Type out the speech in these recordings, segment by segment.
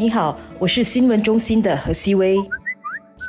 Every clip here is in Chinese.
你好，我是新闻中心的何希薇。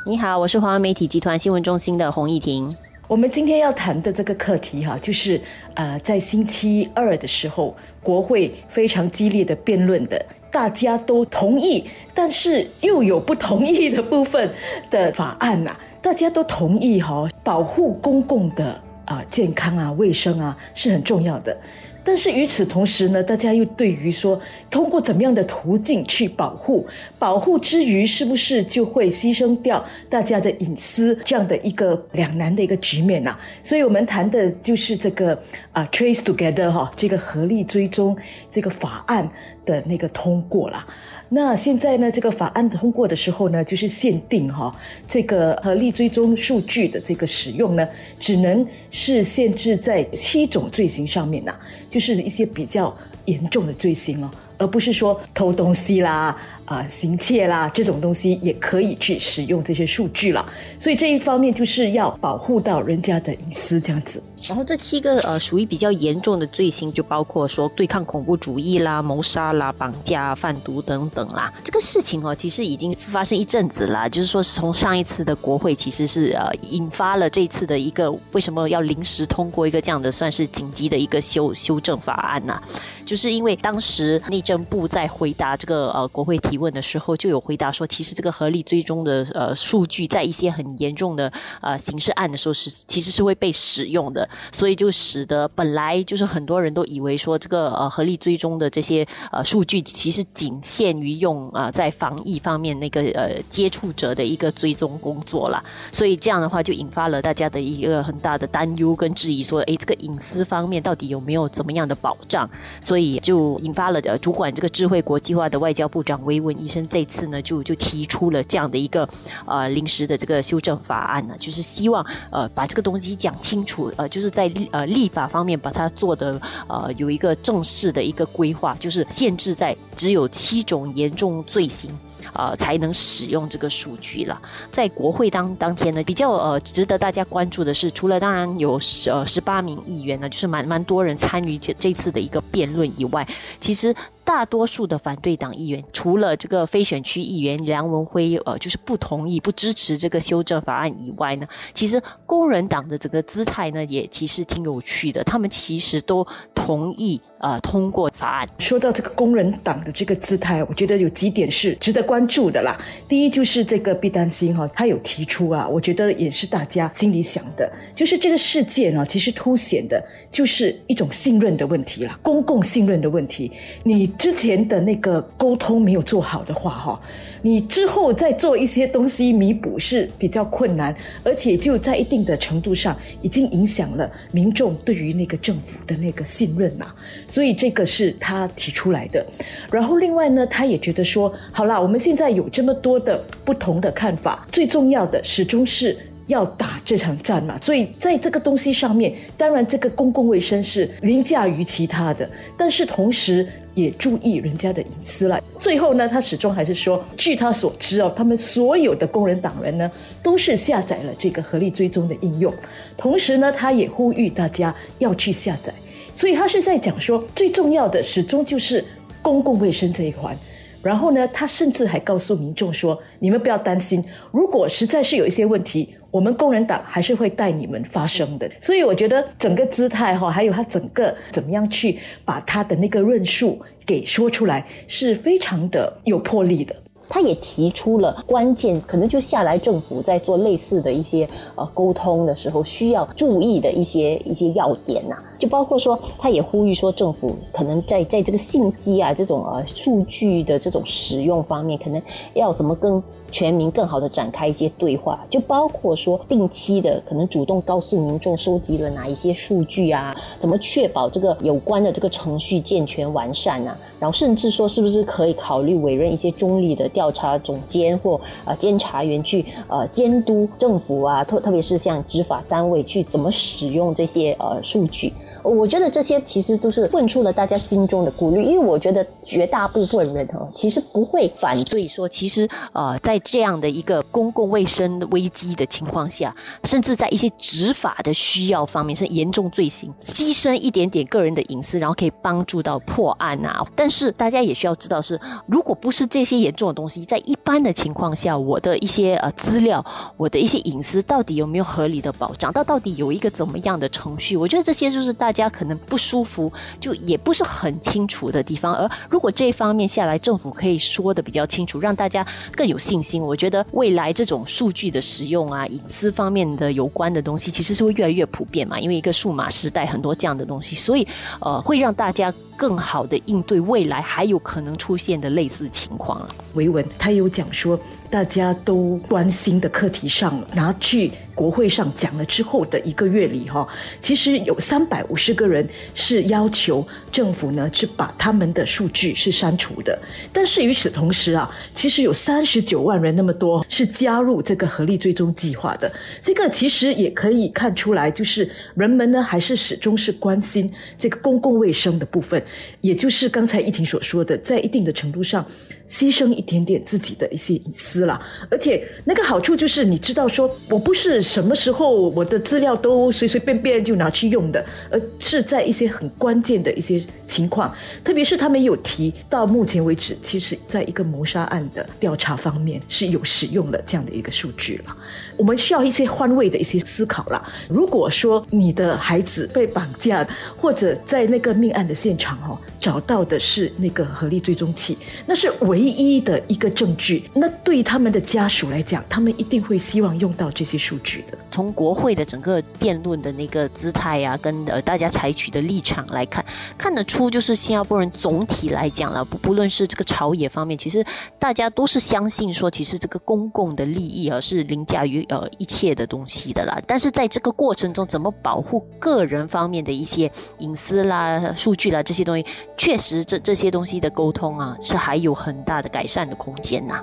你好，我是华为媒体集团新闻中心的洪艺婷。我们今天要谈的这个课题哈，就是呃，在星期二的时候，国会非常激烈的辩论的，大家都同意，但是又有不同意的部分的法案呐。大家都同意哈，保护公共的啊健康啊、卫生啊是很重要的。但是与此同时呢，大家又对于说，通过怎么样的途径去保护，保护之余是不是就会牺牲掉大家的隐私这样的一个两难的一个局面呐？所以我们谈的就是这个啊，trace together 哈，这个合力追踪这个法案的那个通过了。那现在呢，这个法案通过的时候呢，就是限定哈，这个合力追踪数据的这个使用呢，只能是限制在七种罪行上面呐，就是一些比较严重的罪行哦。而不是说偷东西啦、啊行窃啦这种东西也可以去使用这些数据了，所以这一方面就是要保护到人家的隐私这样子。然后这七个呃属于比较严重的罪行，就包括说对抗恐怖主义啦、谋杀啦、绑架、贩毒等等啦。这个事情哦，其实已经发生一阵子了，就是说从上一次的国会其实是呃引发了这次的一个为什么要临时通过一个这样的算是紧急的一个修修正法案呢？就是因为当时内政部在回答这个呃国会提问的时候，就有回答说，其实这个合力追踪的呃数据，在一些很严重的呃刑事案的时候是其实是会被使用的，所以就使得本来就是很多人都以为说这个呃合力追踪的这些呃数据，其实仅限于用啊在防疫方面那个呃接触者的一个追踪工作了，所以这样的话就引发了大家的一个很大的担忧跟质疑，说哎这个隐私方面到底有没有怎么样的保障？所以就引发了呃主管这个智慧国际化的外交部长维文医生这次呢就就提出了这样的一个呃临时的这个修正法案呢，就是希望呃把这个东西讲清楚，呃就是在呃立法方面把它做的呃有一个正式的一个规划，就是限制在只有七种严重罪行呃才能使用这个数据了。在国会当当天呢，比较呃值得大家关注的是，除了当然有十呃十八名议员呢，就是蛮蛮多人参与这这次的一个辩论以外，其实。大多数的反对党议员，除了这个非选区议员梁文辉，呃，就是不同意、不支持这个修正法案以外呢，其实工人党的整个姿态呢，也其实挺有趣的。他们其实都同意呃通过法案。说到这个工人党的这个姿态，我觉得有几点是值得关注的啦。第一就是这个毕丹心哈，他有提出啊，我觉得也是大家心里想的，就是这个事件呢，其实凸显的就是一种信任的问题啦，公共信任的问题。你之前的那个沟通没有做好的话，哈，你之后再做一些东西弥补是比较困难，而且就在一定的程度上已经影响了民众对于那个政府的那个信任呐，所以这个是他提出来的。然后另外呢，他也觉得说，好啦，我们现在有这么多的不同的看法，最重要的始终是。要打这场战嘛，所以在这个东西上面，当然这个公共卫生是凌驾于其他的，但是同时也注意人家的隐私了。最后呢，他始终还是说，据他所知哦，他们所有的工人党人呢，都是下载了这个合力追踪的应用，同时呢，他也呼吁大家要去下载。所以他是在讲说，最重要的始终就是公共卫生这一环。然后呢，他甚至还告诉民众说：“你们不要担心，如果实在是有一些问题，我们工人党还是会带你们发声的。”所以我觉得整个姿态哈，还有他整个怎么样去把他的那个论述给说出来，是非常的有魄力的。他也提出了关键，可能就下来政府在做类似的一些呃沟通的时候需要注意的一些一些要点呐，就包括说，他也呼吁说，政府可能在在这个信息啊这种呃数据的这种使用方面，可能要怎么跟全民更好的展开一些对话，就包括说定期的可能主动告诉民众收集了哪一些数据啊，怎么确保这个有关的这个程序健全完善啊，然后甚至说是不是可以考虑委任一些中立的调。调查总监或呃监察员去呃监督政府啊，特特别是像执法单位去怎么使用这些呃数据。我觉得这些其实都是问出了大家心中的顾虑，因为我觉得绝大部分人哈，其实不会反对说，其实呃，在这样的一个公共卫生危机的情况下，甚至在一些执法的需要方面是严重罪行，牺牲一点点个人的隐私，然后可以帮助到破案啊。但是大家也需要知道是，如果不是这些严重的东西，在一般的情况下，我的一些呃资料，我的一些隐私到底有没有合理的保障？到到底有一个怎么样的程序？我觉得这些就是大。家可能不舒服，就也不是很清楚的地方。而如果这一方面下来，政府可以说的比较清楚，让大家更有信心。我觉得未来这种数据的使用啊，隐私方面的有关的东西，其实是会越来越普遍嘛。因为一个数码时代，很多这样的东西，所以呃，会让大家更好的应对未来还有可能出现的类似情况啊。维他有讲说。大家都关心的课题上，拿去国会上讲了之后的一个月里，哈，其实有三百五十个人是要求政府呢，去把他们的数据是删除的。但是与此同时啊，其实有三十九万人那么多是加入这个合力追踪计划的。这个其实也可以看出来，就是人们呢还是始终是关心这个公共卫生的部分，也就是刚才一婷所说的，在一定的程度上。牺牲一点点自己的一些隐私了，而且那个好处就是，你知道，说我不是什么时候我的资料都随随便便就拿去用的，而是在一些很关键的一些情况，特别是他们有提到，目前为止，其实在一个谋杀案的调查方面是有使用了这样的一个数据了。我们需要一些换位的一些思考了。如果说你的孩子被绑架，或者在那个命案的现场哦，找到的是那个合力追踪器，那是唯。一的一个证据，那对他们的家属来讲，他们一定会希望用到这些数据从国会的整个辩论的那个姿态呀，跟呃大家采取的立场来看，看得出就是新加坡人总体来讲了，不不论是这个朝野方面，其实大家都是相信说，其实这个公共的利益啊是凌驾于呃一切的东西的啦。但是在这个过程中，怎么保护个人方面的一些隐私啦、数据啦这些东西，确实这这些东西的沟通啊，是还有很。大的改善的空间呐。